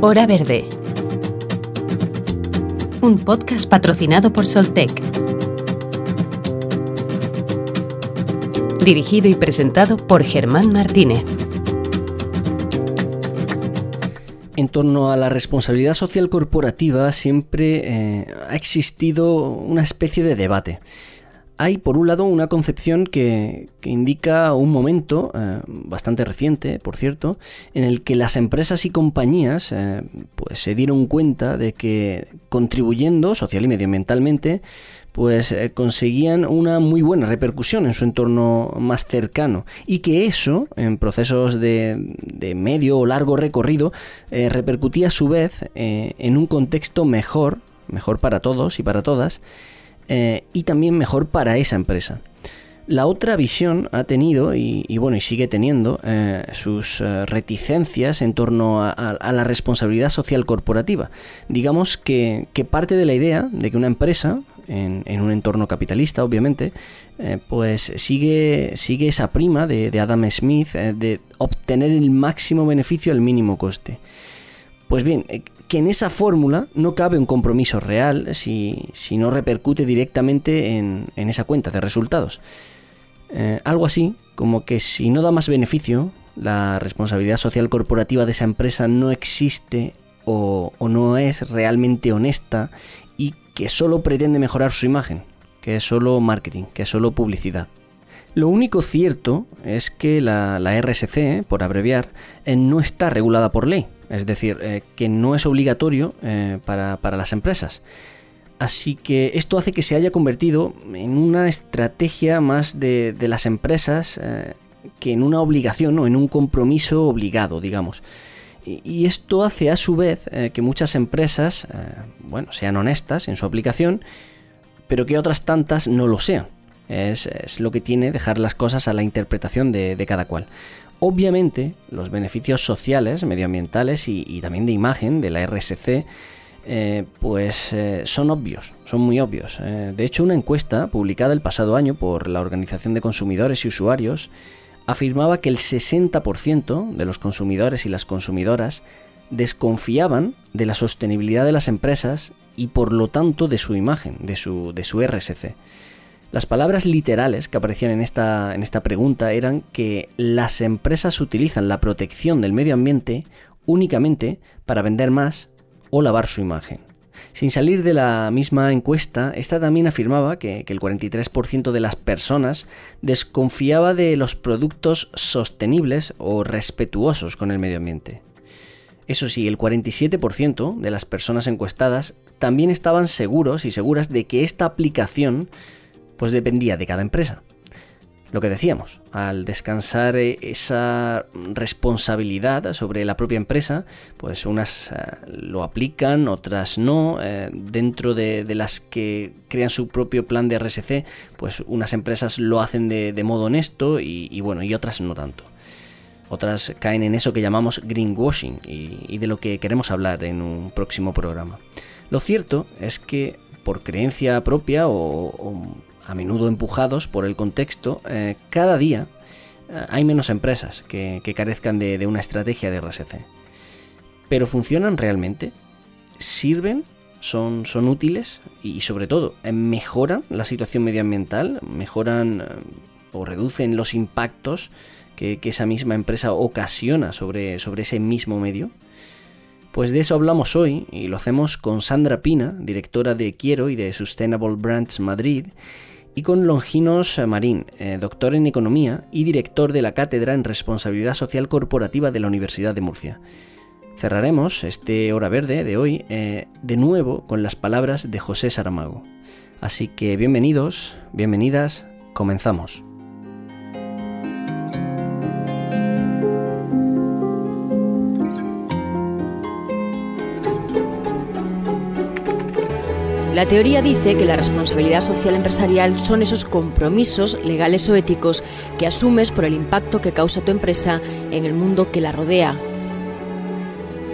Hora Verde. Un podcast patrocinado por Soltec. Dirigido y presentado por Germán Martínez. En torno a la responsabilidad social corporativa siempre eh, ha existido una especie de debate hay por un lado una concepción que, indica un momento eh, bastante reciente, por cierto, en el que las empresas y compañías eh, pues se dieron cuenta de que contribuyendo social y medioambientalmente pues eh, conseguían una muy buena repercusión en su entorno más cercano. Y que eso en procesos de, de medio o largo recorrido repercutía a su vez en un contexto mejor, mejor para todos y para todas, eh, y también mejor para esa empresa. La otra visión ha tenido, y, bueno, y sigue teniendo, eh, sus eh, reticencias en torno a, la responsabilidad social corporativa. Digamos que, parte de la idea de que una empresa, en, un entorno capitalista, obviamente, pues sigue, sigue esa prima de, de Adam Smith de obtener el máximo beneficio al mínimo coste. Pues bien, que en esa fórmula no cabe un compromiso real si, no repercute directamente en, esa cuenta de resultados. Eh, algo así como que si no da más beneficio, la responsabilidad social corporativa de esa empresa no existe o, o no es realmente honesta y que solo pretende mejorar su imagen, que es solo marketing, que es solo publicidad. Lo único cierto es que la, RSC, por abreviar, eh, no está regulada por ley, es decir, eh, que no es obligatorio eh, para, las empresas. Así que esto hace que se haya convertido en una estrategia más de, las empresas que en una obligación o en un compromiso obligado, digamos. Y, esto hace a su vez que muchas empresas, bueno, sean honestas en su aplicación, pero que otras tantas no lo sean. Es, lo que tiene dejar las cosas a la interpretación de, cada cual. Obviamente, los beneficios sociales, medioambientales y, también de imagen de la RSC, eh, pues eh, son obvios, son muy obvios. Eh, de hecho, una encuesta publicada el pasado año por la Organización de Consumidores y Usuarios afirmaba que el 60% de los consumidores y las consumidoras desconfiaban de la sostenibilidad de las empresas y por lo tanto de su imagen, de su, de su RSC. Las palabras literales que aparecían en esta, en esta pregunta eran que las empresas utilizan la protección del medio ambiente únicamente para vender más o lavar su imagen. Sin salir de la misma encuesta, esta también afirmaba que, que el 43% de las personas desconfiaba de los productos sostenibles o respetuosos con el medio ambiente. Eso sí, el 47% de las personas encuestadas también estaban seguros y seguras de que esta aplicación pues dependía de cada empresa. Lo que decíamos, al descansar eh, esa responsabilidad sobre la propia empresa, pues unas eh, lo aplican, otras no. Eh, dentro de, las que crean su propio plan de RSC, pues unas empresas lo hacen de, modo honesto y, bueno, y otras no tanto. Otras caen en eso que llamamos greenwashing y, de lo que queremos hablar en un próximo programa. Lo cierto es que por creencia propia o a menudo empujados por el contexto, eh, cada día eh, hay menos empresas que, carezcan de, una estrategia de RSC. Pero ¿funcionan realmente? ¿Sirven? ¿Son, son útiles? Y, sobre todo, eh, ¿mejoran la situación medioambiental? ¿Mejoran o reducen los impactos que, esa misma empresa ocasiona sobre, sobre ese mismo medio? Pues de eso hablamos hoy y lo hacemos con Sandra Pina, directora de Quiero y de Sustainable Brands Madrid, y con Longinos Marín, eh, doctor en Economía y director de la Cátedra en Responsabilidad Social Corporativa de la Universidad de Murcia. Cerraremos este Hora Verde de hoy eh, de nuevo con las palabras de José Saramago. Así que bienvenidos, bienvenidas, comenzamos. La teoría dice que la responsabilidad social empresarial son esos compromisos legales o éticos que asumes por el impacto que causa tu empresa en el mundo que la rodea.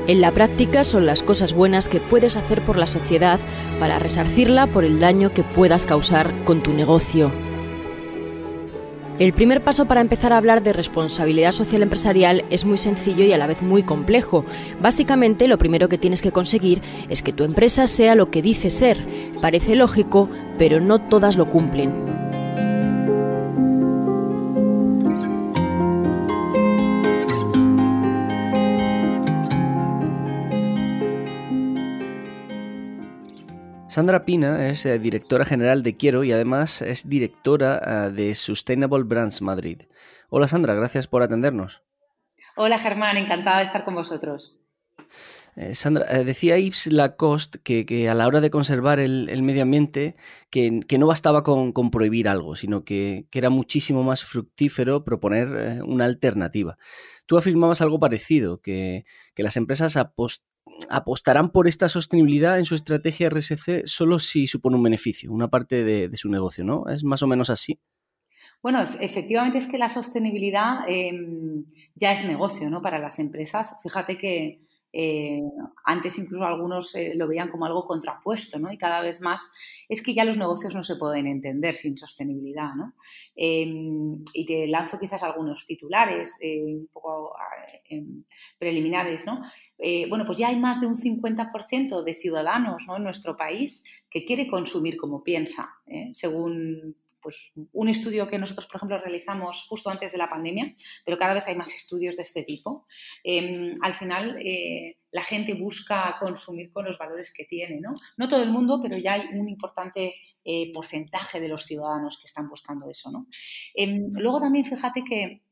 En la práctica son las cosas buenas que puedes hacer por la sociedad para resarcirla por el daño que puedas causar con tu negocio. El primer paso para empezar a hablar de responsabilidad social empresarial es muy sencillo y a la vez muy complejo. Básicamente lo primero que tienes que conseguir es que tu empresa sea lo que dice ser. Parece lógico, pero no todas lo cumplen. Sandra Pina es eh, directora general de Quiero y además es directora eh, de Sustainable Brands Madrid. Hola Sandra, gracias por atendernos. Hola Germán, encantada de estar con vosotros. Eh, Sandra, decía Yves Lacoste que, a la hora de conservar el, medio ambiente, que, no bastaba con, prohibir algo, sino que, era muchísimo más fructífero proponer una alternativa. Tú afirmabas algo parecido, que, las empresas apostaban apostarán por esta sostenibilidad en su estrategia RSC solo si supone un beneficio, una parte de, su negocio, ¿no? ¿Es más o menos así? Bueno, efectivamente es que la sostenibilidad em, ya es negocio, ¿no? Para las empresas. Fíjate que eh, antes incluso algunos eh, lo veían como algo contrapuesto, ¿no? Y cada vez más es que ya los negocios no se pueden entender sin sostenibilidad, ¿no? Em, y te lanzo quizás algunos titulares eh, un poco em, preliminares, ¿no? bueno, pues ya hay más de un 50% de ciudadanos en nuestro país que quiere consumir como piensa, según pues, un estudio que nosotros, por ejemplo, realizamos justo antes de la pandemia, pero cada vez hay más estudios de este tipo. Em, al final, eh, la gente busca consumir con los valores que tiene, ¿no? No todo el mundo, pero ya hay un importante eh, porcentaje de los ciudadanos que están buscando eso, ¿no? Em, luego también fíjate que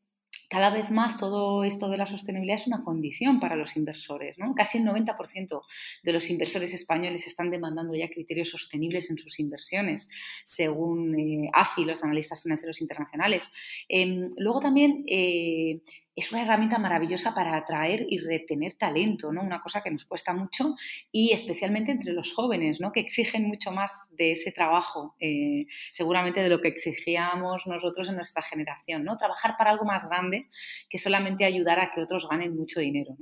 cada vez más todo esto de la sostenibilidad es una condición para los inversores. ¿no? Casi el 90% de los inversores españoles están demandando ya criterios sostenibles en sus inversiones, según eh, AFI, los analistas financieros internacionales. Em, luego también eh, es una herramienta maravillosa para atraer y retener talento, ¿no? Una cosa que nos cuesta mucho y especialmente entre los jóvenes, ¿no? Que exigen mucho más de ese trabajo, eh, seguramente de lo que exigíamos nosotros en nuestra generación, ¿no? Trabajar para algo más grande que solamente ayudar a que otros ganen mucho dinero,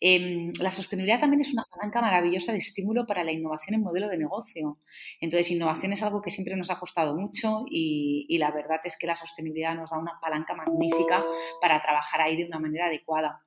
em, la sostenibilidad también es una palanca maravillosa de estímulo para la innovación en modelo de negocio. Entonces, innovación es algo que siempre nos ha costado mucho y, y la verdad es que la sostenibilidad nos da una palanca magnífica para trabajar ahí de una manera adecuada.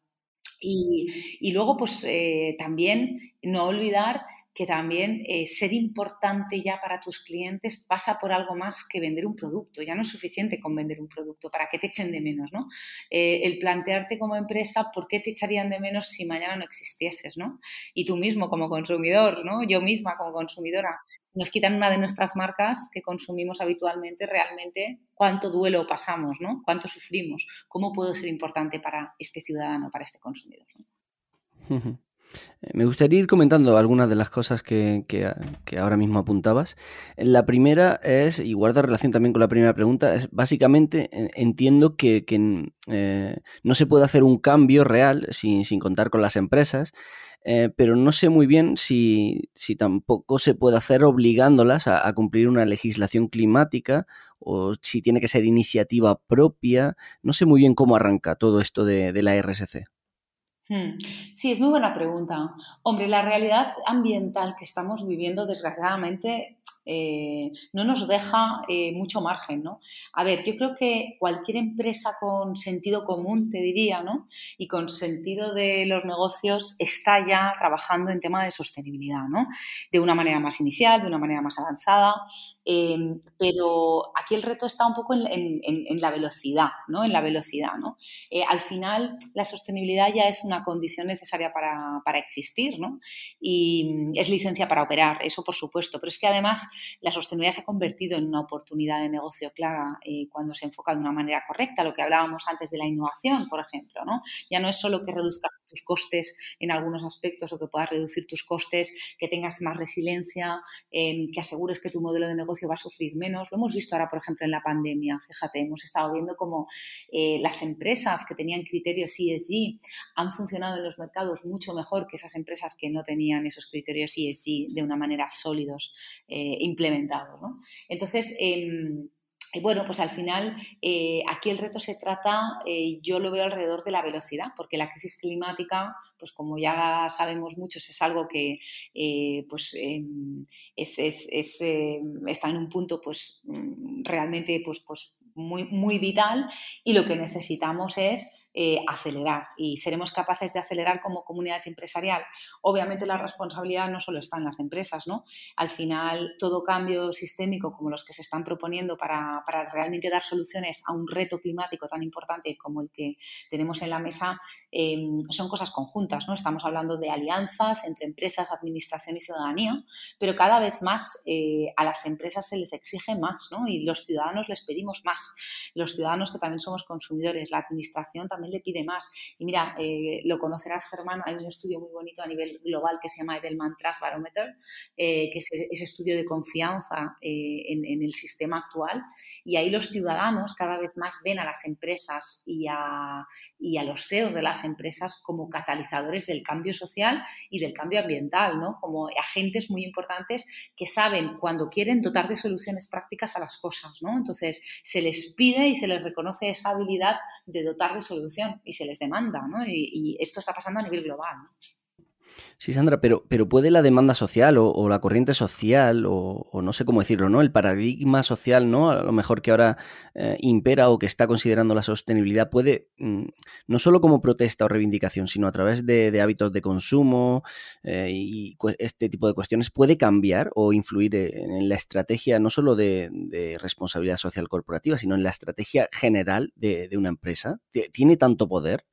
Y, luego, pues eh, también no olvidar que también eh, ser importante ya para tus clientes pasa por algo más que vender un producto. Ya no es suficiente con vender un producto para que te echen de menos, ¿no? Eh, el plantearte como empresa por qué te echarían de menos si mañana no existieses, ¿no? Y tú mismo como consumidor, ¿no? Yo misma como consumidora, nos quitan una de nuestras marcas que consumimos habitualmente, realmente cuánto duelo pasamos, ¿no? Cuánto sufrimos, cómo puedo ser importante para este ciudadano, para este consumidor. Me gustaría ir comentando algunas de las cosas que, ahora mismo apuntabas. La primera es, y guarda relación también con la primera pregunta, es básicamente eh, entiendo que, eh, no se puede hacer un cambio real sin, contar con las empresas, pero no sé muy bien si, tampoco se puede hacer obligándolas a, cumplir una legislación climática o si tiene que ser iniciativa propia. No sé muy bien cómo arranca todo esto de la RSC. Hmm. Sí, es muy buena pregunta. Hombre, la realidad ambiental que estamos viviendo, desgraciadamente, eh, no nos deja eh, mucho margen, ¿no? A ver, yo creo que cualquier empresa con sentido común, te diría, ¿no? Y con sentido de los negocios está ya trabajando en tema de sostenibilidad, ¿no? De una manera más inicial, de una manera más avanzada, em, pero aquí el reto está un poco en, la velocidad, ¿no? En la velocidad, ¿no? Eh, al final, la sostenibilidad ya es una condición necesaria para, para existir, ¿no? Y es licencia para operar, eso por supuesto, pero es que además la sostenibilidad se ha convertido en una oportunidad de negocio clara eh, cuando se enfoca de una manera correcta, lo que hablábamos antes de la innovación, por ejemplo. Ya no es solo que reduzcas tus costes en algunos aspectos o que puedas reducir tus costes, que tengas más resiliencia, em, que asegures que tu modelo de negocio va a sufrir menos. Lo hemos visto ahora, por ejemplo, en la pandemia. Fíjate, hemos estado viendo cómo eh, las empresas que tenían criterios ESG han funcionado en los mercados mucho mejor que esas empresas que no tenían esos criterios ESG de una manera sólidos eh, implementados. ¿no? Entonces, em, bueno, pues al final eh, aquí el reto se trata, eh, yo lo veo alrededor de la velocidad, porque la crisis climática, pues como ya sabemos muchos, es algo que eh, pues, em, es, em, está en un punto pues, mm, realmente pues, pues muy, muy vital y lo que necesitamos es eh, acelerar y seremos capaces de acelerar como comunidad empresarial. Obviamente la responsabilidad no solo está en las empresas, ¿no? Al final todo cambio sistémico como los que se están proponiendo para, para realmente dar soluciones a un reto climático tan importante como el que tenemos en la mesa em, son cosas conjuntas, ¿no? Estamos hablando de alianzas entre empresas, administración y ciudadanía, pero cada vez más eh, a las empresas se les exige más, ¿no? Y los ciudadanos les pedimos más. Los ciudadanos que también somos consumidores, la administración también le pide más. Y mira, eh, lo conocerás, Germán, hay un estudio muy bonito a nivel global que se llama Edelman Trust Barometer, eh, que es ese estudio de confianza eh, en, el sistema actual. Y ahí los ciudadanos cada vez más ven a las empresas y a, y a los CEOs de las empresas como catalizadores del cambio social y del cambio ambiental, ¿no? como agentes muy importantes que saben cuando quieren dotar de soluciones prácticas a las cosas. ¿no? Entonces, se les pide y se les reconoce esa habilidad de dotar de soluciones y se les demanda, ¿no? Y, esto está pasando a nivel global. Sí, Sandra, pero, pero ¿puede la demanda social o, la corriente social o, no sé cómo decirlo, ¿no? El paradigma social, ¿no? A lo mejor que ahora eh, impera o que está considerando la sostenibilidad puede, mm, no solo como protesta o reivindicación, sino a través de, hábitos de consumo eh, y este tipo de cuestiones, puede cambiar o influir en la estrategia no solo de, responsabilidad social corporativa, sino en la estrategia general de una empresa. ¿Tiene tanto poder?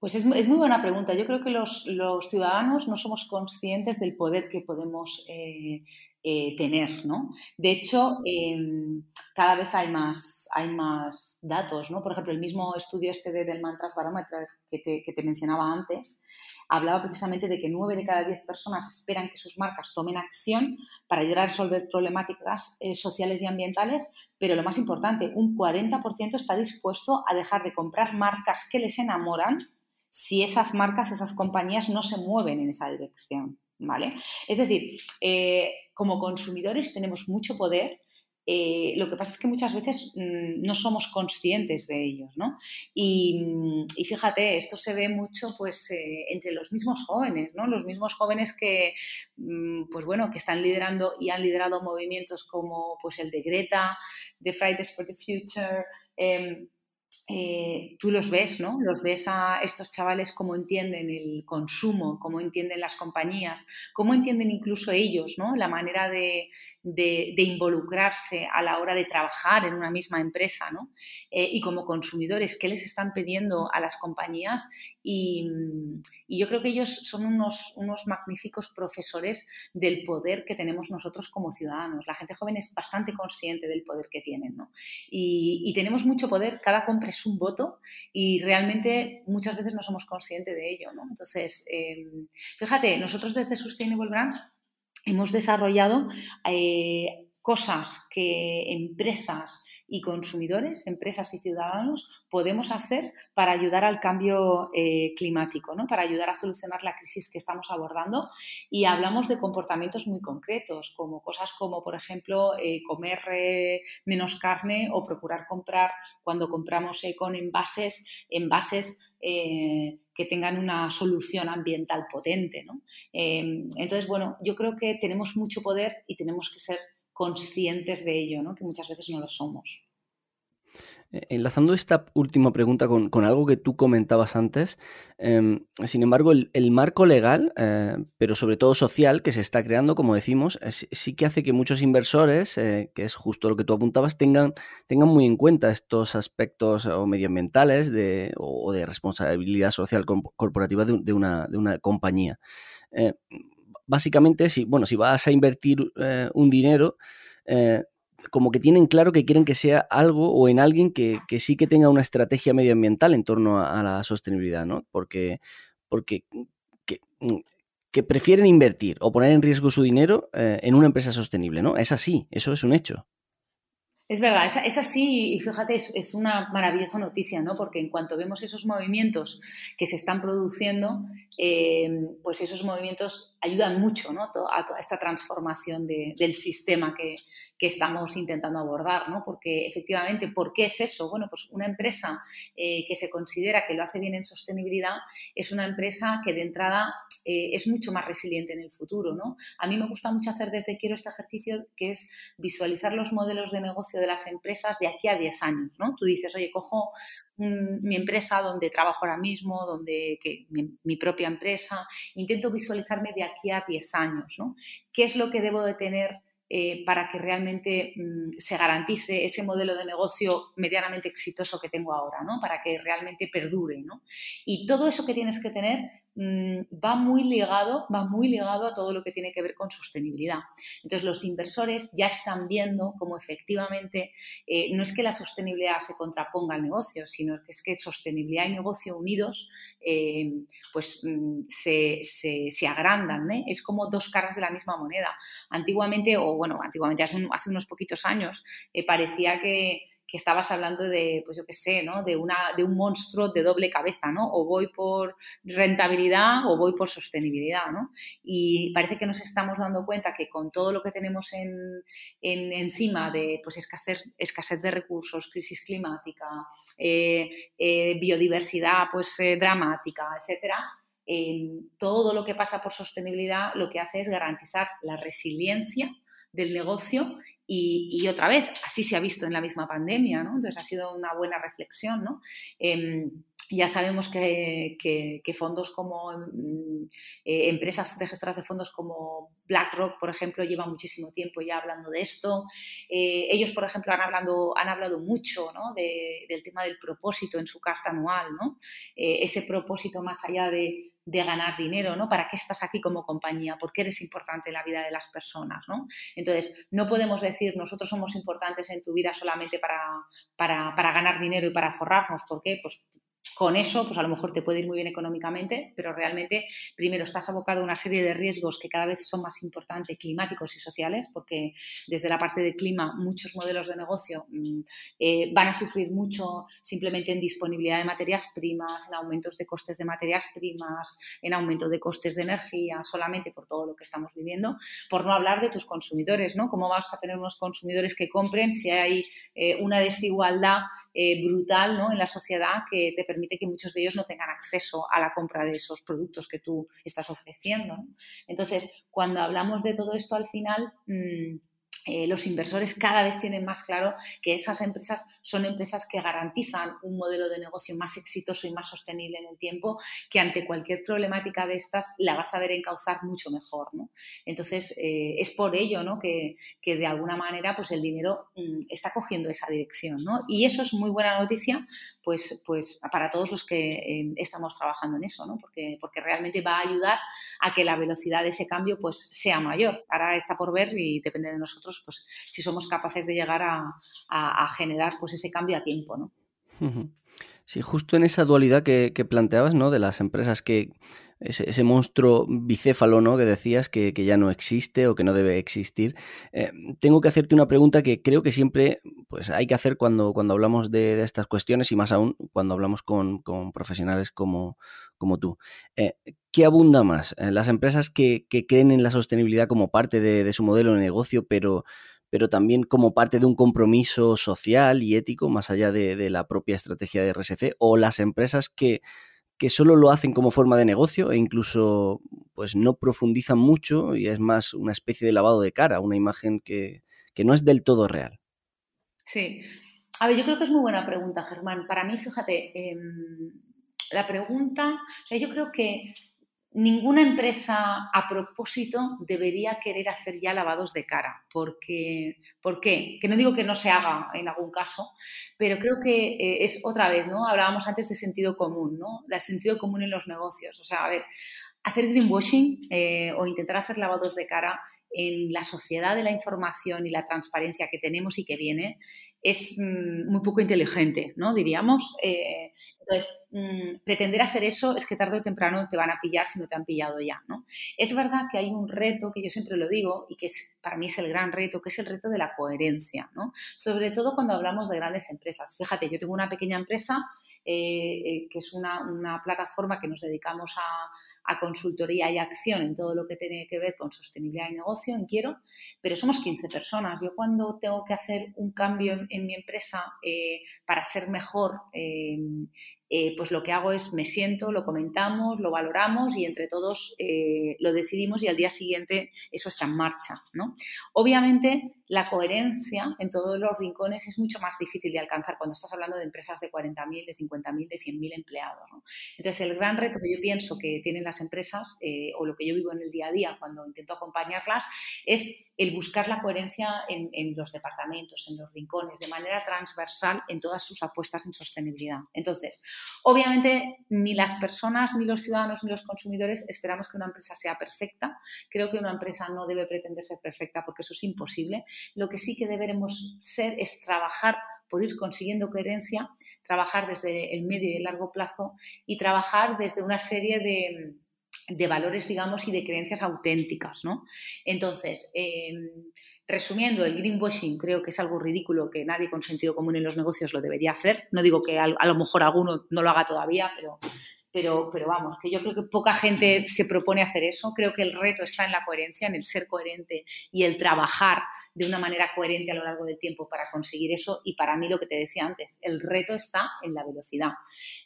Pues es, muy buena pregunta. Yo creo que los, ciudadanos no somos conscientes del poder que podemos eh, eh, tener, ¿no? De hecho, em, cada vez hay más, hay más datos, ¿no? Por ejemplo, el mismo estudio este de, del Mantras Barometer que te, que te mencionaba antes, hablaba precisamente de que nueve de cada diez personas esperan que sus marcas tomen acción para ayudar a resolver problemáticas eh, sociales y ambientales, pero lo más importante, un 40% está dispuesto a dejar de comprar marcas que les enamoran si esas marcas, esas compañías no se mueven en esa dirección, ¿vale? Es decir, eh, como consumidores tenemos mucho poder, eh, lo que pasa es que muchas veces mm, no somos conscientes de ellos, ¿no? Y, fíjate, esto se ve mucho pues eh, entre los mismos jóvenes, ¿no? Los mismos jóvenes que, mm, pues bueno, que están liderando y han liderado movimientos como pues el de Greta, de Fridays for the Future, em, eh, tú los ves, ¿no? Los ves a estos chavales cómo entienden el consumo, cómo entienden las compañías, cómo entienden incluso ellos, ¿no? La manera de, de, involucrarse a la hora de trabajar en una misma empresa, ¿no? Eh, y como consumidores, ¿qué les están pidiendo a las compañías? Y, yo creo que ellos son unos, unos magníficos profesores del poder que tenemos nosotros como ciudadanos. La gente joven es bastante consciente del poder que tienen, ¿no? Y, tenemos mucho poder, cada compra es un voto y realmente muchas veces no somos conscientes de ello, ¿no? Entonces, em, fíjate, nosotros desde Sustainable Brands hemos desarrollado eh, cosas que empresas y consumidores, empresas y ciudadanos, podemos hacer para ayudar al cambio eh, climático, ¿no? para ayudar a solucionar la crisis que estamos abordando. Y hablamos de comportamientos muy concretos, como cosas como, por ejemplo, eh, comer menos carne o procurar comprar, cuando compramos con envases, envases que tengan una solución ambiental potente. ¿no? Entonces, bueno, yo creo que tenemos mucho poder y tenemos que ser conscientes de ello, ¿no? que muchas veces no lo somos. Eh, enlazando esta última pregunta con, algo que tú comentabas antes, em, sin embargo, el, marco legal, eh, pero sobre todo social, que se está creando, como decimos, sí que hace que muchos inversores, eh, que es justo lo que tú apuntabas, tengan, tengan muy en cuenta estos aspectos medioambientales de, o, de responsabilidad social corporativa de, una, de una, compañía. Básicamente, si, bueno, si vas a invertir un dinero, como que tienen claro que quieren que sea algo o en alguien que, sí que tenga una estrategia medioambiental en torno a, la sostenibilidad, ¿no? Porque, porque que, prefieren invertir o poner en riesgo su dinero eh, en una empresa sostenible, ¿no? Es así, eso es un hecho. Es verdad, es, así y fíjate, es, una maravillosa noticia, ¿no? Porque en cuanto vemos esos movimientos que se están produciendo, eh, pues esos movimientos ayudan mucho ¿no? a toda esta transformación del sistema que, que estamos intentando abordar, ¿no? Porque efectivamente, ¿por qué es eso? Bueno, pues una empresa eh, que se considera que lo hace bien en sostenibilidad es una empresa que de entrada eh, es mucho más resiliente en el futuro, ¿no? A mí me gusta mucho hacer desde Quiero este ejercicio que es visualizar los modelos de negocio de las empresas de aquí a 10 años, ¿no? Tú dices, oye, cojo mi empresa donde trabajo ahora mismo, donde mi, mi, propia empresa, intento visualizarme de aquí a 10 años, ¿no? ¿Qué es lo que debo de tener eh, para que realmente mm, se garantice ese modelo de negocio medianamente exitoso que tengo ahora, ¿no? Para que realmente perdure, ¿no? Y todo eso que tienes que tener va muy ligado, va muy ligado a todo lo que tiene que ver con sostenibilidad. Entonces, los inversores ya están viendo cómo efectivamente eh, no es que la sostenibilidad se contraponga al negocio, sino que es que sostenibilidad y negocio unidos eh, pues mm, se, se, agrandan. ¿eh? Es como dos caras de la misma moneda. Antiguamente, o bueno, antiguamente, hace unos poquitos años, parecía que que estabas hablando de, pues yo qué sé, ¿no? De, una, de un monstruo de doble cabeza, ¿no? O voy por rentabilidad o voy por sostenibilidad, ¿no? Y parece que nos estamos dando cuenta que con todo lo que tenemos en, encima de pues, escasez, escasez de recursos, crisis climática, eh, eh, biodiversidad pues, eh, dramática, etcétera, todo lo que pasa por sostenibilidad lo que hace es garantizar la resiliencia del negocio y, otra vez, así se ha visto en la misma pandemia, ¿no? Entonces ha sido una buena reflexión, ¿no? Em, ya sabemos que, fondos como mm, eh, empresas de gestoras de fondos como BlackRock, por ejemplo, llevan muchísimo tiempo ya hablando de esto. Eh, ellos, por ejemplo, han hablado, han hablado mucho ¿no? del tema del propósito en su carta anual, ¿no? Eh, ese propósito más allá de, de ganar dinero, ¿no? ¿Para qué estás aquí como compañía? ¿Por qué eres importante en la vida de las personas, ¿no? Entonces, no podemos decir nosotros somos importantes en tu vida solamente para, para, para ganar dinero y para forrarnos. ¿Por qué? Pues con eso, pues a lo mejor te puede ir muy bien económicamente, pero realmente primero estás abocado a una serie de riesgos que cada vez son más importantes, climáticos y sociales, porque desde la parte de clima muchos modelos de negocio mm, eh, van a sufrir mucho simplemente en disponibilidad de materias primas, en aumentos de costes de materias primas, en aumento de costes de energía, solamente por todo lo que estamos viviendo, por no hablar de tus consumidores, ¿no? ¿Cómo vas a tener unos consumidores que compren si hay eh, una desigualdad eh, brutal ¿no? en la sociedad que te permite que muchos de ellos no tengan acceso a la compra de esos productos que tú estás ofreciendo. Entonces, cuando hablamos de todo esto al final... Mm, eh, los inversores cada vez tienen más claro que esas empresas son empresas que garantizan un modelo de negocio más exitoso y más sostenible en el tiempo, que ante cualquier problemática de estas la vas a ver encauzar mucho mejor. ¿no? Entonces, eh, es por ello ¿no? que, que, de alguna manera pues el dinero mm, está cogiendo esa dirección. ¿no? Y eso es muy buena noticia pues, pues para todos los que eh, estamos trabajando en eso, ¿no? porque, porque realmente va a ayudar a que la velocidad de ese cambio pues, sea mayor. Ahora está por ver y depende de nosotros pues si somos capaces de llegar a, generar pues ese cambio a tiempo, ¿no? Sí, justo en esa dualidad que, planteabas, ¿no? De las empresas que ese, monstruo bicéfalo, ¿no? Que decías que, ya no existe o que no debe existir. Eh, tengo que hacerte una pregunta que creo que siempre pues, hay que hacer cuando, cuando hablamos de, estas cuestiones y más aún cuando hablamos con, profesionales como, como tú. Eh, ¿Qué abunda más? Eh, ¿Las empresas que, creen en la sostenibilidad como parte de, su modelo de negocio, pero, pero también como parte de un compromiso social y ético, más allá de, la propia estrategia de RSC? ¿O las empresas que, que solo lo hacen como forma de negocio e incluso pues no profundizan mucho y es más una especie de lavado de cara, una imagen que, no es del todo real. Sí. A ver, yo creo que es muy buena pregunta, Germán. Para mí, fíjate, em, la pregunta, o sea, yo creo que ninguna empresa a propósito debería querer hacer ya lavados de cara. Porque, ¿Por qué? Que no digo que no se haga en algún caso, pero creo que eh, es otra vez, ¿no? Hablábamos antes de sentido común, ¿no? El sentido común en los negocios. O sea, a ver, hacer greenwashing eh, o intentar hacer lavados de cara en la sociedad de la información y la transparencia que tenemos y que viene es mm, muy poco inteligente, ¿no? Diríamos. Eh, entonces, mm, pretender hacer eso es que tarde o temprano te van a pillar si no te han pillado ya, ¿no? Es verdad que hay un reto, que yo siempre lo digo, y que para mí es el gran reto, que es el reto de la coherencia, ¿no? Sobre todo cuando hablamos de grandes empresas. Fíjate, yo tengo una pequeña empresa eh, eh, que es una, plataforma que nos dedicamos a, a consultoría y acción en todo lo que tiene que ver con sostenibilidad y negocio en Quiero, pero somos 15 personas. Yo cuando tengo que hacer un cambio en, mi empresa eh, para ser mejor, eh, eh, pues lo que hago es me siento, lo comentamos, lo valoramos y entre todos lo decidimos y al día siguiente eso está en marcha. ¿no? Obviamente la coherencia en todos los rincones es mucho más difícil de alcanzar cuando estás hablando de empresas de 40.000, de 50.000, de 100.000 empleados. Entonces el gran reto que yo pienso que tienen las empresas eh, o lo que yo vivo en el día a día cuando intento acompañarlas es el buscar la coherencia en, en los departamentos, en los rincones, de manera transversal en todas sus apuestas en sostenibilidad. Entonces, Obviamente, ni las personas, ni los ciudadanos, ni los consumidores esperamos que una empresa sea perfecta. Creo que una empresa no debe pretender ser perfecta porque eso es imposible. Lo que sí que deberemos ser es trabajar por ir consiguiendo coherencia, trabajar desde el medio y el largo plazo y trabajar desde una serie de, valores, digamos, y de creencias auténticas, ¿no? Entonces, em, Resumiendo, el greenwashing creo que es algo ridículo que nadie con sentido común en los negocios lo debería hacer. No digo que a, lo mejor alguno no lo haga todavía, pero, pero, pero vamos, que yo creo que poca gente se propone hacer eso. Creo que el reto está en la coherencia, en el ser coherente y el trabajar de una manera coherente a lo largo del tiempo para conseguir eso. Y para mí lo que te decía antes, el reto está en la velocidad,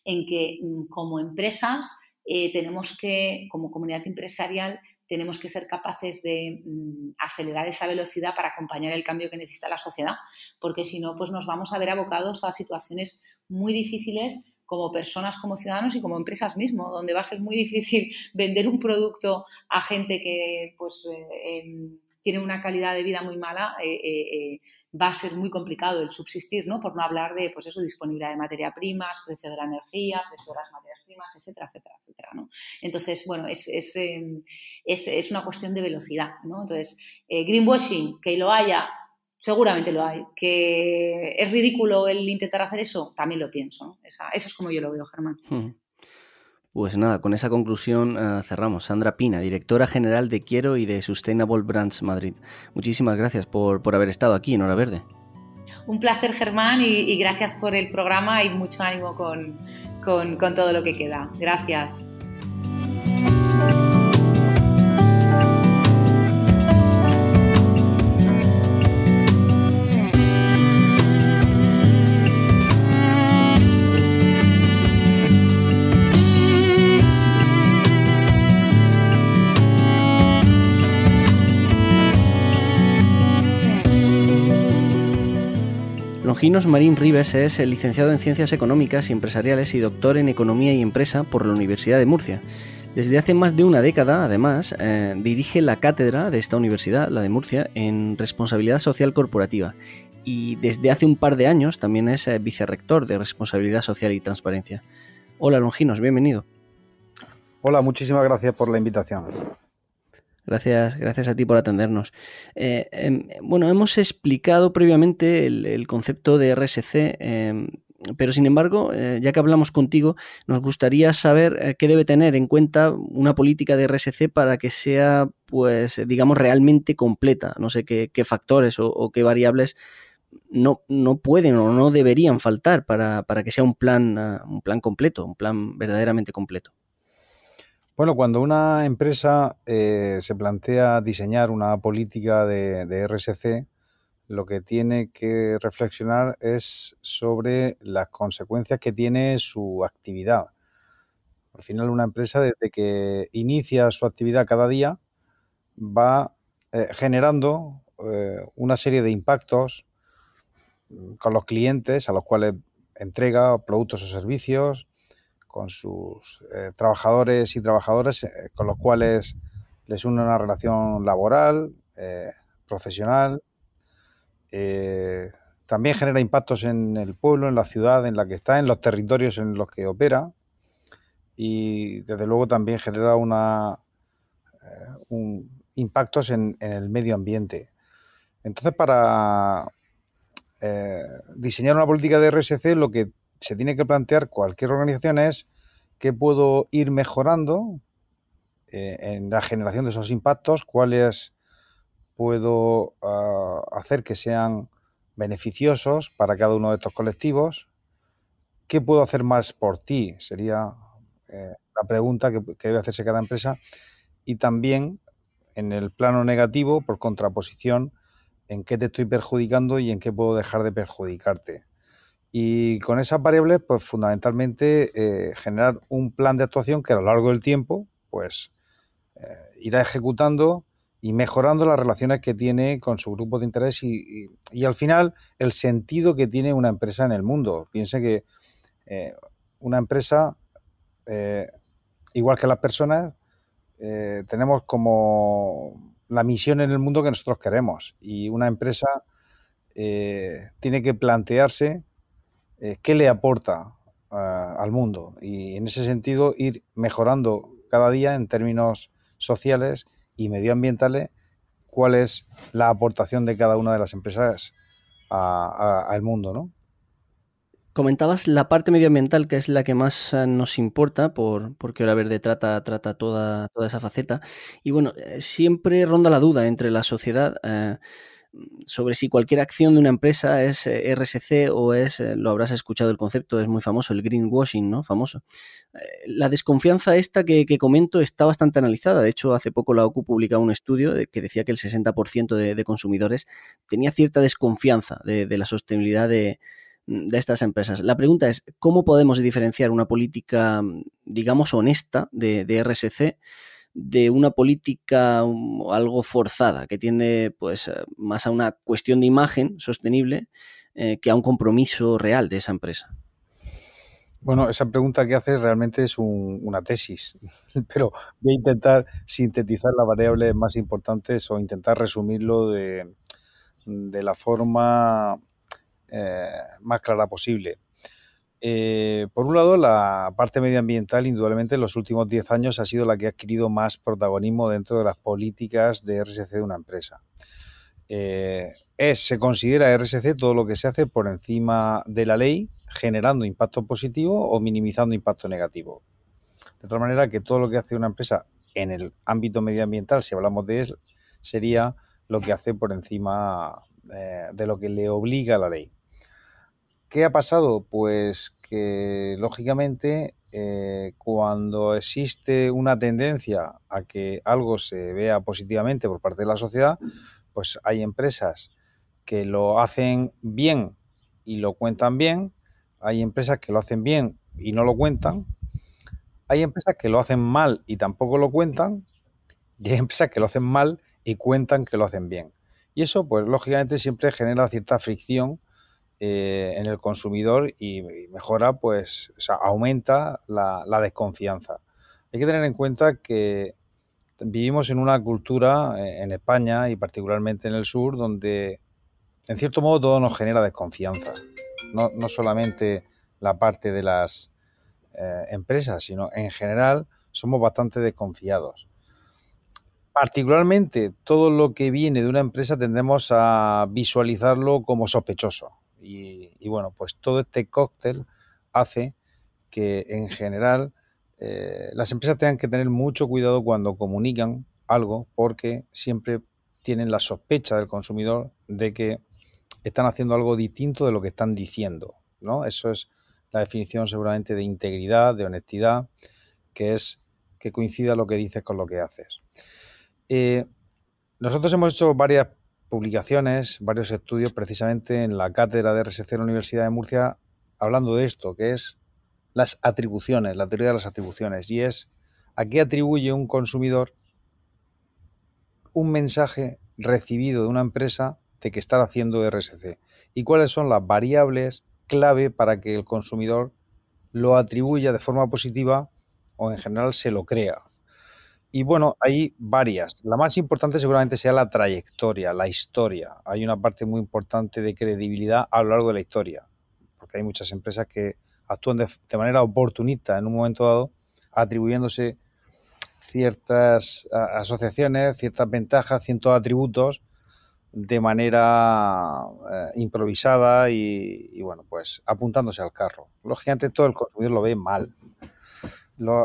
en que mm, como empresas eh, tenemos que, como comunidad empresarial, tenemos que ser capaces de mm, acelerar esa velocidad para acompañar el cambio que necesita la sociedad, porque si no, pues nos vamos a ver abocados a situaciones muy difíciles como personas, como ciudadanos y como empresas mismo, donde va a ser muy difícil vender un producto a gente que pues, eh, tiene una calidad de vida muy mala. Eh, eh, va a ser muy complicado el subsistir, ¿no? Por no hablar de, pues eso, disponibilidad de materia primas, precio de la energía, precio de las materias primas, etcétera, etcétera, etcétera, ¿no? Entonces, bueno, es, es, es, es una cuestión de velocidad, ¿no? Entonces, greenwashing, que lo haya, seguramente lo hay. Que es ridículo el intentar hacer eso, también lo pienso, ¿no? Esa, eso es como yo lo veo, Germán. Pues nada, con esa conclusión eh, cerramos. Sandra Pina, directora general de Quiero y de Sustainable Brands Madrid. Muchísimas gracias por, haber estado aquí en Hora Verde. Un placer, Germán, y, gracias por el programa y mucho ánimo con, con todo lo que queda. Gracias. Longinos Marín Rives es licenciado en Ciencias Económicas y Empresariales y doctor en Economía y Empresa por la Universidad de Murcia. Desde hace más de una década, además, eh, dirige la cátedra de esta universidad, la de Murcia, en Responsabilidad Social Corporativa. Y desde hace un par de años también es eh, vicerrector de Responsabilidad Social y Transparencia. Hola Longinos, bienvenido. Hola, muchísimas gracias por la invitación. Gracias, gracias a ti por atendernos. Eh, em, bueno, hemos explicado previamente el, concepto de RSC, em, pero sin embargo, eh, ya que hablamos contigo, nos gustaría saber eh, qué debe tener en cuenta una política de RSC para que sea, pues, digamos, realmente completa. No sé qué, factores o, qué variables no, no, pueden o no deberían faltar para, para que sea un plan, ah, un plan completo, un plan verdaderamente completo. Bueno, cuando una empresa eh, se plantea diseñar una política de, RSC, lo que tiene que reflexionar es sobre las consecuencias que tiene su actividad. Al final, una empresa desde que inicia su actividad cada día va eh, generando eh, una serie de impactos mm, con los clientes a los cuales entrega productos o servicios, con sus eh, trabajadores y trabajadoras eh, con los cuales les une una relación laboral, eh, profesional. también genera impactos en el pueblo, en la ciudad en la que está, en los territorios en los que opera y desde luego también genera una, impactos en, en, el medio ambiente. Entonces, para diseñar una política de RSC, lo que se tiene que plantear cualquier organización es qué puedo ir mejorando eh, en la generación de esos impactos, cuáles puedo ah, hacer que sean beneficiosos para cada uno de estos colectivos, qué puedo hacer más por ti, sería eh, la pregunta que, debe hacerse cada empresa. Y también en el plano negativo, por contraposición, en qué te estoy perjudicando y en qué puedo dejar de perjudicarte. Y con esas variables, pues fundamentalmente eh, generar un plan de actuación que a lo largo del tiempo, pues eh, irá ejecutando y mejorando las relaciones que tiene con su grupo de interés y, al final el sentido que tiene una empresa en el mundo. Piense que eh, una empresa, eh, igual que las personas, tenemos como la misión en el mundo que nosotros queremos y una empresa tiene que plantearse qué le aporta al mundo y en ese sentido ir mejorando cada día en términos sociales y medioambientales, cuál es la aportación de cada una de las empresas al mundo, ¿no? Comentabas la parte medioambiental, que es la que más eh, nos importa, por, porque Hora Verde trata, trata toda, toda esa faceta. Y bueno, eh, siempre ronda la duda entre la sociedad. Eh, sobre si cualquier acción de una empresa es eh, RSC o es, eh, lo habrás escuchado el concepto, es muy famoso, el greenwashing, ¿no? Famoso. Eh, la desconfianza esta que, comento está bastante analizada. De hecho, hace poco la OCU publicaba un estudio que decía que el 60% de, consumidores tenía cierta desconfianza de, la sostenibilidad de, estas empresas. La pregunta es, ¿cómo podemos diferenciar una política, digamos, honesta de, de RSC de una política algo forzada, que tiende pues, eh, más a una cuestión de imagen sostenible eh, que a un compromiso real de esa empresa. Bueno, esa pregunta que haces realmente es una tesis, pero voy a intentar sintetizar las variables más importantes o intentar resumirlo de, la forma eh, más clara posible. Eh, por un lado, la parte medioambiental, indudablemente, en los últimos 10 años ha sido la que ha adquirido más protagonismo dentro de las políticas de RSC de una empresa. Eh, es, se considera RSC todo lo que se hace por encima de la ley, generando impacto positivo o minimizando impacto negativo. De otra manera que todo lo que hace una empresa en el ámbito medioambiental, si hablamos de él, sería lo que hace por encima eh, de lo que le obliga la ley. ¿Qué ha pasado? Pues que lógicamente eh, cuando existe una tendencia a que algo se vea positivamente por parte de la sociedad, pues hay empresas que lo hacen bien y lo cuentan bien, hay empresas que lo hacen bien y no lo cuentan, hay empresas que lo hacen mal y tampoco lo cuentan, y hay empresas que lo hacen mal y cuentan que lo hacen bien. Y eso, pues lógicamente siempre genera cierta fricción eh, en el consumidor y, mejora, pues, aumenta la, desconfianza. Hay que tener en cuenta que vivimos en una cultura eh, en España y particularmente en el sur donde en cierto modo todo nos genera desconfianza. No, solamente la parte de las eh, empresas, sino en general somos bastante desconfiados. Particularmente todo lo que viene de una empresa tendemos a visualizarlo como sospechoso. Y, bueno, pues todo este cóctel hace que en general eh, las empresas tengan que tener mucho cuidado cuando comunican algo porque siempre tienen la sospecha del consumidor de que están haciendo algo distinto de lo que están diciendo. ¿no? Eso es la definición seguramente de integridad, de honestidad, que es que coincida lo que dices con lo que haces. Eh, nosotros hemos hecho varias publicaciones, varios estudios precisamente en la cátedra de RSC de la Universidad de Murcia hablando de esto, que es las atribuciones, la teoría de las atribuciones, y es a qué atribuye un consumidor un mensaje recibido de una empresa de que está haciendo RSC y cuáles son las variables clave para que el consumidor lo atribuya de forma positiva o en general se lo crea. Y bueno, hay varias. La más importante seguramente sea la trayectoria, la historia. Hay una parte muy importante de credibilidad a lo largo de la historia, porque hay muchas empresas que actúan de, manera oportunista en un momento dado, atribuyéndose ciertas asociaciones, ciertas ventajas, ciertos atributos de manera eh, improvisada y, bueno, pues apuntándose al carro. Lógicamente todo el consumidor lo ve mal.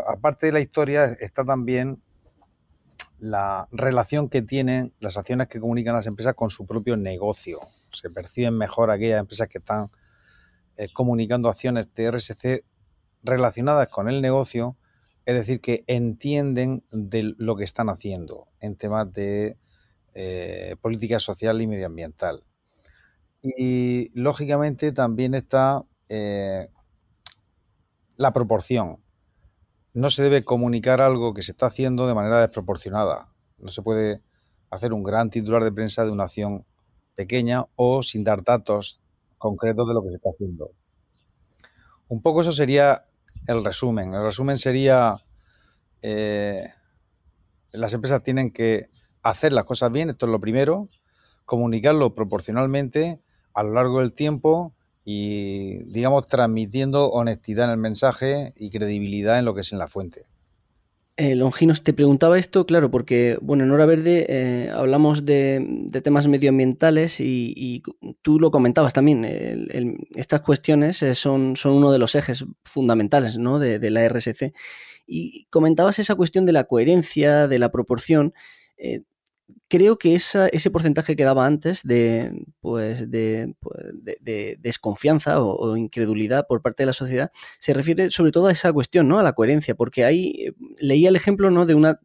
aparte de la historia está también la relación que tienen las acciones que comunican las empresas con su propio negocio. Se perciben mejor aquellas empresas que están eh, comunicando acciones de RSC relacionadas con el negocio Es decir, que entienden de lo que están haciendo en temas de eh, política social y medioambiental. Y lógicamente también está eh, la proporción. No se debe comunicar algo que se está haciendo de manera desproporcionada. No se puede hacer un gran titular de prensa de una acción pequeña o sin dar datos concretos de lo que se está haciendo. Un poco eso sería el resumen. El resumen sería, eh, las empresas tienen que hacer las cosas bien, esto es lo primero, comunicarlo proporcionalmente a lo largo del tiempo y, digamos, transmitiendo honestidad en el mensaje y credibilidad en lo que es en la fuente. Eh, Longinos, te preguntaba esto, claro, porque, bueno, en Hora Verde eh, hablamos de, temas medioambientales y, tú lo comentabas también. estas cuestiones eh, son, son, uno de los ejes fundamentales ¿no? de, de, la RSC. Y comentabas esa cuestión de la coherencia, de la proporción creo que ese porcentaje que daba antes de, pues, de, pues, desconfianza o, incredulidad por parte de la sociedad se refiere sobre todo a esa cuestión, ¿no? A la coherencia, porque ahí leía el ejemplo ¿no? de una,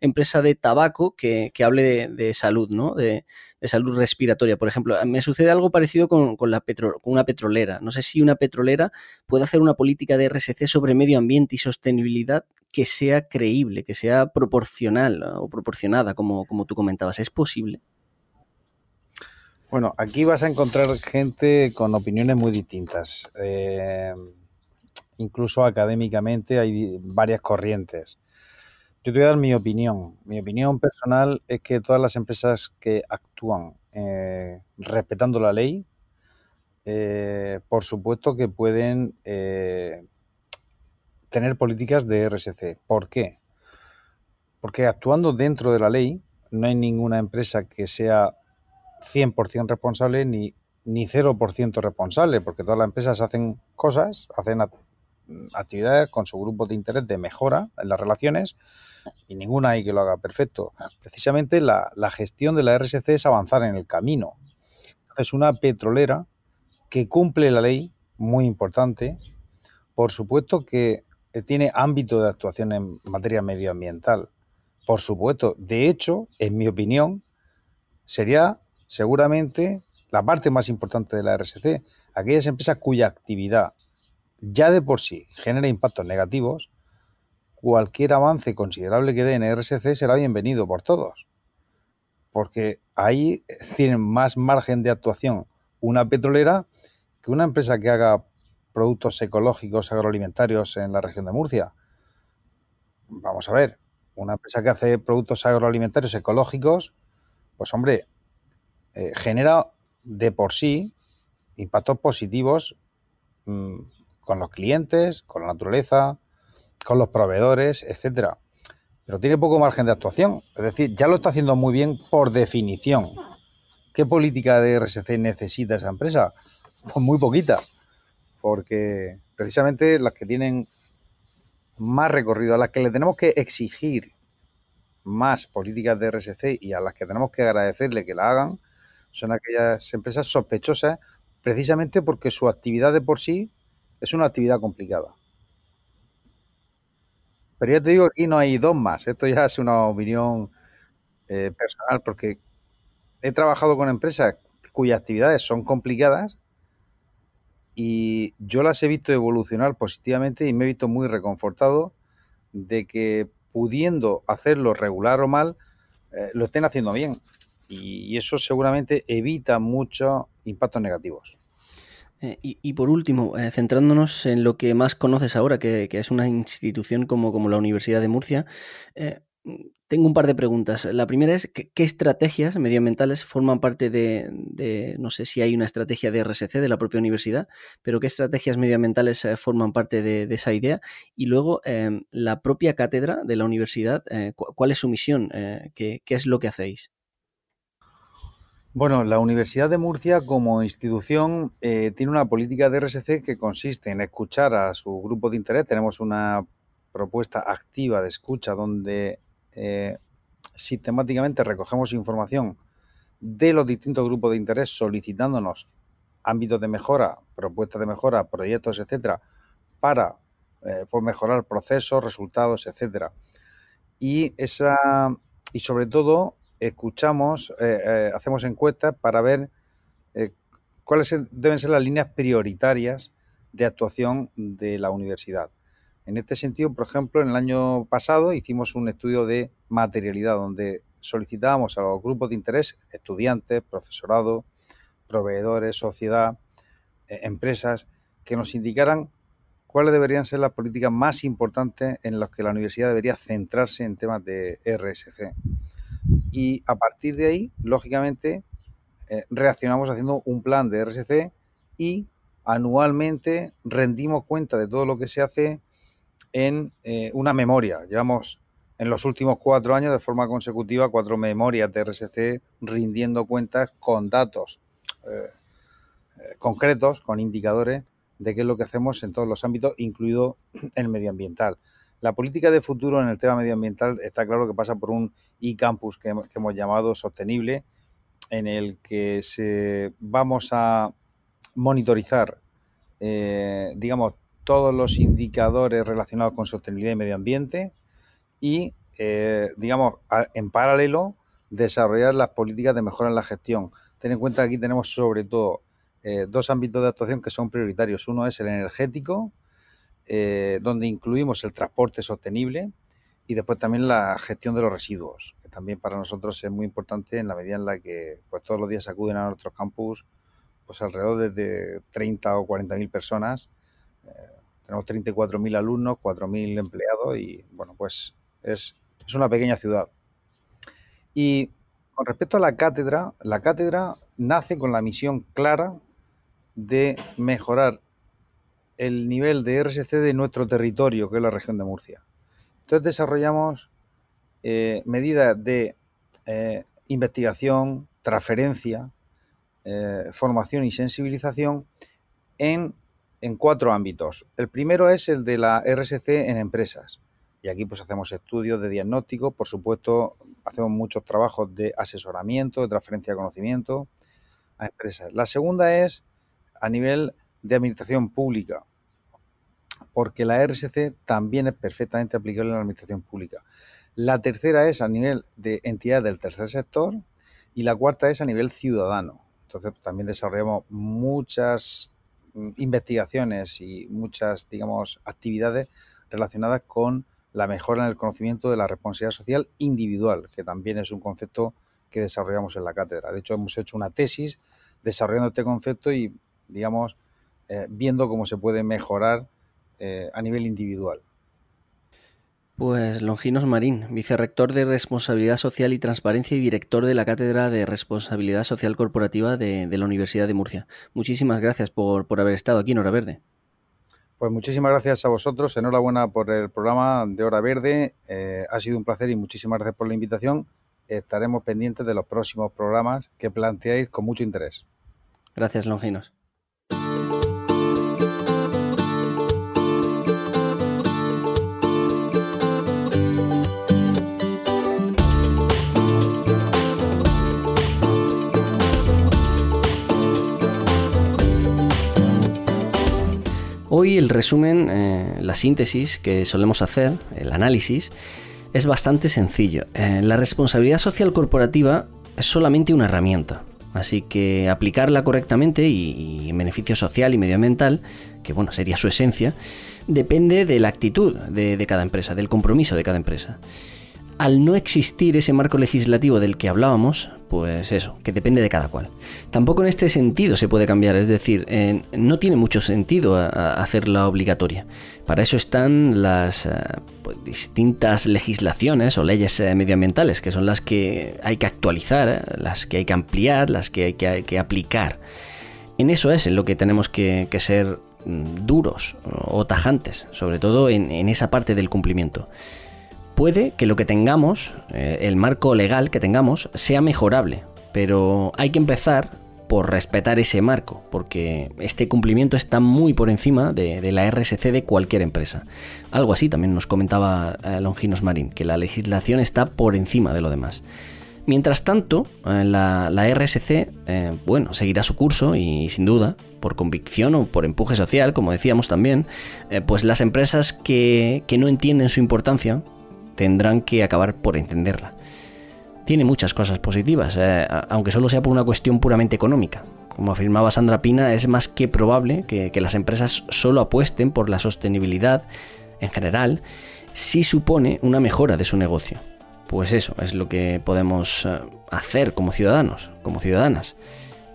empresa de tabaco que, hable de, salud, ¿no? De, salud respiratoria, por ejemplo. Me sucede algo parecido con, la con una petrolera. No sé si una petrolera puede hacer una política de RSC sobre medio ambiente y sostenibilidad que sea creíble, que sea proporcional o proporcionada, como, como tú comentabas. ¿Es posible? Bueno, aquí vas a encontrar gente con opiniones muy distintas. Eh, incluso académicamente hay varias corrientes. Yo te voy a dar mi opinión. Mi opinión personal es que todas las empresas que actúan eh, respetando la ley, eh, por supuesto que pueden tener políticas de RSC. ¿Por qué? Porque actuando dentro de la ley, no hay ninguna empresa que sea 100% responsable ni, ni 0% responsable, porque todas las empresas hacen cosas, hacen actividades con su grupo de interés de mejora en las relaciones y ninguna hay que lo haga perfecto. Precisamente la, la gestión de la RSC es avanzar en el camino. Es una petrolera que cumple la ley, muy importante. Por supuesto que tiene ámbito de actuación en materia medioambiental. Por supuesto, de hecho, en mi opinión, sería seguramente la parte más importante de la RSC, aquellas empresas cuya actividad ya de por sí genera impactos negativos, cualquier avance considerable que dé en RSC será bienvenido por todos, porque ahí tienen más margen de actuación una petrolera que una empresa que haga productos ecológicos agroalimentarios en la región de Murcia. Vamos a ver, una empresa que hace productos agroalimentarios ecológicos, pues hombre, eh, genera de por sí impactos positivos mm, con los clientes, con la naturaleza, con los proveedores, etcétera. Pero tiene poco margen de actuación. Es decir, ya lo está haciendo muy bien por definición. ¿Qué política de RSC necesita esa empresa? Pues muy poquita porque precisamente las que tienen más recorrido, a las que le tenemos que exigir más políticas de RSC y a las que tenemos que agradecerle que la hagan, son aquellas empresas sospechosas precisamente porque su actividad de por sí es una actividad complicada. Pero ya te digo, aquí no hay dos más. Esto ya es una opinión eh, personal porque he trabajado con empresas cuyas actividades son complicadas y yo las he visto evolucionar positivamente y me he visto muy reconfortado de que pudiendo hacerlo regular o mal, eh, lo estén haciendo bien. Y, eso seguramente evita muchos impactos negativos. Eh, y, por último, eh, centrándonos en lo que más conoces ahora, que, es una institución como, como, la Universidad de Murcia, tengo un par de preguntas. La primera es, ¿qué, estrategias medioambientales forman parte de, no sé si hay una estrategia de RSC de la propia universidad, pero qué estrategias medioambientales eh, forman parte de, esa idea? Y luego, em, la propia cátedra de la universidad, eh, ¿cuál es su misión? Eh, ¿qué, es lo que hacéis? Bueno, la Universidad de Murcia como institución tiene una política de RSC que consiste en escuchar a su grupo de interés. Tenemos una propuesta activa de escucha donde eh, sistemáticamente recogemos información de los distintos grupos de interés solicitándonos ámbitos de mejora, propuestas de mejora, proyectos, etcétera, para por mejorar procesos, resultados, etcétera. Y esa y sobre todo escuchamos, hacemos encuestas para ver cuáles deben ser las líneas prioritarias de actuación de la universidad. En este sentido, por ejemplo, en el año pasado hicimos un estudio de materialidad donde solicitábamos a los grupos de interés, estudiantes, profesorado, proveedores, sociedad, eh, empresas, que nos indicaran cuáles deberían ser las políticas más importantes en las que la universidad debería centrarse en temas de RSC. Y a partir de ahí, lógicamente, eh, reaccionamos haciendo un plan de RSC y anualmente rendimos cuenta de todo lo que se hace en eh, una memoria. Llevamos en los últimos cuatro años de forma consecutiva cuatro memorias de RSC rindiendo cuentas con datos eh, eh, concretos, con indicadores de qué es lo que hacemos en todos los ámbitos, incluido el medioambiental. La política de futuro en el tema medioambiental está claro que pasa por un e-campus que, hemos llamado sostenible, en el que se, vamos a monitorizar, digamos, todos los indicadores relacionados con sostenibilidad y medio ambiente y, eh, digamos, en paralelo, desarrollar las políticas de mejora en la gestión. Ten en cuenta que aquí tenemos sobre todo eh, dos ámbitos de actuación que son prioritarios. Uno es el energético, eh, donde incluimos el transporte sostenible y después también la gestión de los residuos, que también para nosotros es muy importante en la medida en la que pues, todos los días acuden a nuestros campus pues alrededor de 30 o 40 mil personas tenemos 34.000 alumnos, 4.000 empleados y, bueno, pues es, es una pequeña ciudad. Y con respecto a la cátedra, la cátedra nace con la misión clara de mejorar el nivel de RSC de nuestro territorio, que es la región de Murcia. Entonces desarrollamos eh, medidas de eh, investigación, transferencia, eh, formación y sensibilización en en cuatro ámbitos. El primero es el de la RSC en empresas. Y aquí pues hacemos estudios de diagnóstico, por supuesto hacemos muchos trabajos de asesoramiento, de transferencia de conocimiento a empresas. La segunda es a nivel de administración pública, porque la RSC también es perfectamente aplicable en la administración pública. La tercera es a nivel de entidad del tercer sector y la cuarta es a nivel ciudadano. Entonces también desarrollamos muchas investigaciones y muchas, digamos, actividades relacionadas con la mejora en el conocimiento de la responsabilidad social individual, que también es un concepto que desarrollamos en la cátedra. De hecho, hemos hecho una tesis desarrollando este concepto y, digamos, eh, viendo cómo se puede mejorar eh, a nivel individual. Pues Longinos Marín, vicerrector de Responsabilidad Social y Transparencia y director de la Cátedra de Responsabilidad Social Corporativa de, la Universidad de Murcia. Muchísimas gracias por, haber estado aquí en Hora Verde. Pues muchísimas gracias a vosotros, enhorabuena por el programa de Hora Verde, eh, ha sido un placer y muchísimas gracias por la invitación. Estaremos pendientes de los próximos programas que planteáis con mucho interés. Gracias, Longinos. Hoy el resumen, eh, la síntesis que solemos hacer, el análisis, es bastante sencillo. Eh, la responsabilidad social corporativa es solamente una herramienta, así que aplicarla correctamente y, en beneficio social y medioambiental, que bueno, sería su esencia, depende de la actitud de cada empresa, del compromiso de cada empresa al no existir ese marco legislativo del que hablábamos, pues eso, que depende de cada cual. Tampoco en este sentido se puede cambiar, es decir, eh, no tiene mucho sentido hacerla obligatoria. Para eso están las eh, pues, distintas legislaciones o leyes eh, medioambientales, que son las que hay que actualizar, las que hay que ampliar, las que hay que, aplicar. En eso es en lo que tenemos que, ser mm, duros o tajantes, sobre todo en esa parte del cumplimiento puede que lo que tengamos, eh, el marco legal que tengamos, sea mejorable, pero hay que empezar por respetar ese marco, porque este cumplimiento está muy por encima de, la RSC de cualquier empresa. Algo así también nos comentaba eh, Longinos Marín, que la legislación está por encima de lo demás. Mientras tanto, eh, la, RSC, bueno, seguirá su curso y, sin duda, por convicción o por empuje social, como decíamos también, pues las empresas que no entienden su importancia tendrán que acabar por entenderla. Tiene muchas cosas positivas, aunque solo sea por una cuestión puramente económica. Como afirmaba Sandra Pina, es más que probable que, que las empresas solo apuesten por la sostenibilidad en general si supone una mejora de su negocio. Pues eso es lo que podemos eh, hacer como ciudadanos, como ciudadanas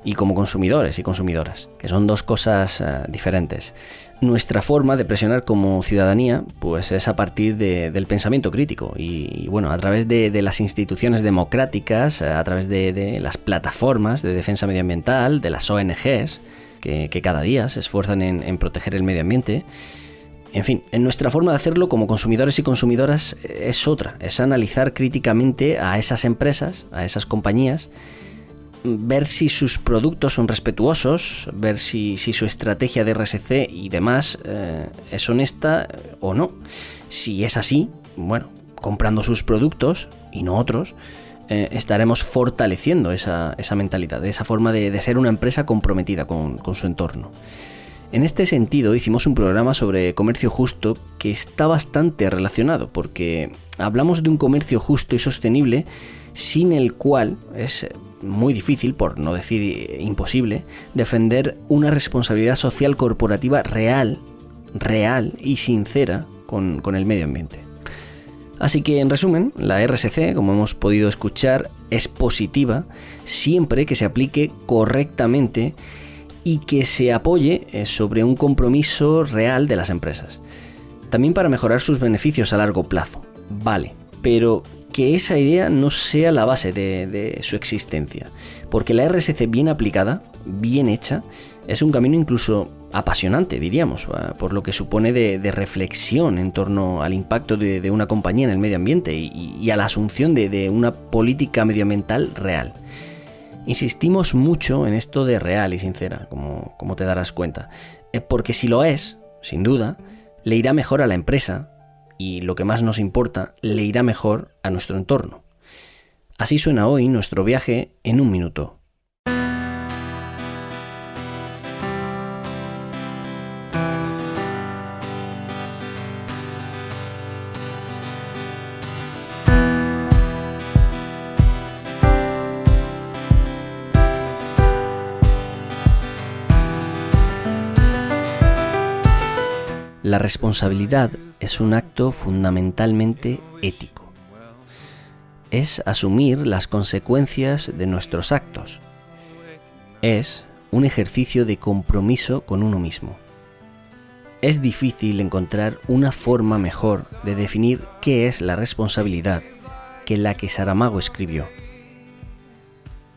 y como consumidores y consumidoras, que son dos cosas eh, diferentes. Nuestra forma de presionar como ciudadanía pues es a partir del pensamiento crítico. Y, bueno, a través de, las instituciones democráticas, a través de, las plataformas de defensa medioambiental, de las ONGs, que, cada día se esfuerzan en proteger el medio ambiente, en fin, en nuestra forma de hacerlo como consumidores y consumidoras es otra, es analizar críticamente a esas empresas, a esas compañías, ver si sus productos son respetuosos, ver si, su estrategia de RSC y demás eh, es honesta o no. Si es así, bueno, comprando sus productos y no otros, eh, estaremos fortaleciendo esa, mentalidad, esa forma de, ser una empresa comprometida con su entorno. En este sentido, hicimos un programa sobre comercio justo que está bastante relacionado, porque hablamos de un comercio justo y sostenible sin el cual es muy difícil, por no decir imposible, defender una responsabilidad social corporativa real, real y sincera con, con el medio ambiente. Así que en resumen, la RSC, como hemos podido escuchar, es positiva siempre que se aplique correctamente y que se apoye eh, sobre un compromiso real de las empresas. También para mejorar sus beneficios a largo plazo. Vale, pero que esa idea no sea la base de, su existencia. Porque la RSC bien aplicada, bien hecha, es un camino incluso apasionante, diríamos, por lo que supone de, reflexión en torno al impacto de, una compañía en el medio ambiente y, a la asunción de una política medioambiental real. Insistimos mucho en esto de real y sincera, como, te darás cuenta, porque si lo es, sin duda, le irá mejor a la empresa y, lo que más nos importa, le irá mejor a nuestro entorno. Así suena hoy nuestro viaje en un minuto. Responsabilidad es un acto fundamentalmente ético. Es asumir las consecuencias de nuestros actos. Es un ejercicio de compromiso con uno mismo. Es difícil encontrar una forma mejor de definir qué es la responsabilidad que la que Saramago escribió.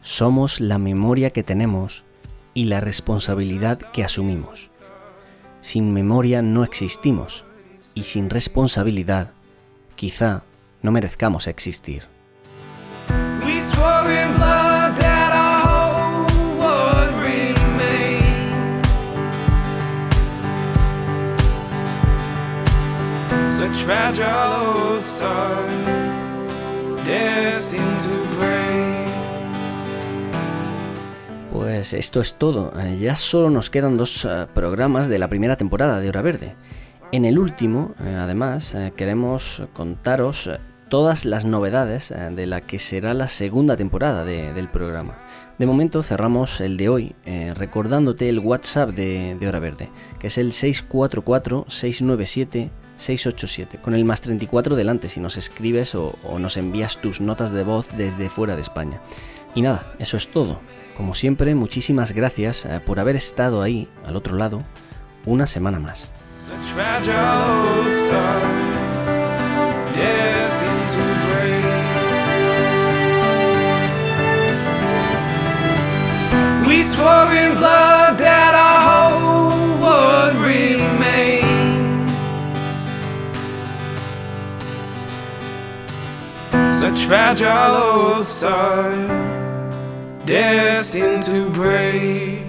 Somos la memoria que tenemos y la responsabilidad que asumimos. Sin memoria no existimos y sin responsabilidad quizá no merezcamos existir. Fragile destined to break. Pues esto es todo. Eh, ya solo nos quedan dos eh, programas de la primera temporada de Hora Verde. En el último, eh, además, queremos contaros todas las novedades de la que será la segunda temporada del programa. De momento cerramos el de hoy recordándote el WhatsApp de, Hora Verde, que es el 644-697-687, con el más 34 delante si nos escribes o nos envías tus notas de voz desde fuera de España. Y nada, eso es todo. Como siempre, muchísimas gracias eh, por haber estado ahí, al otro lado, una semana más. Destined to break.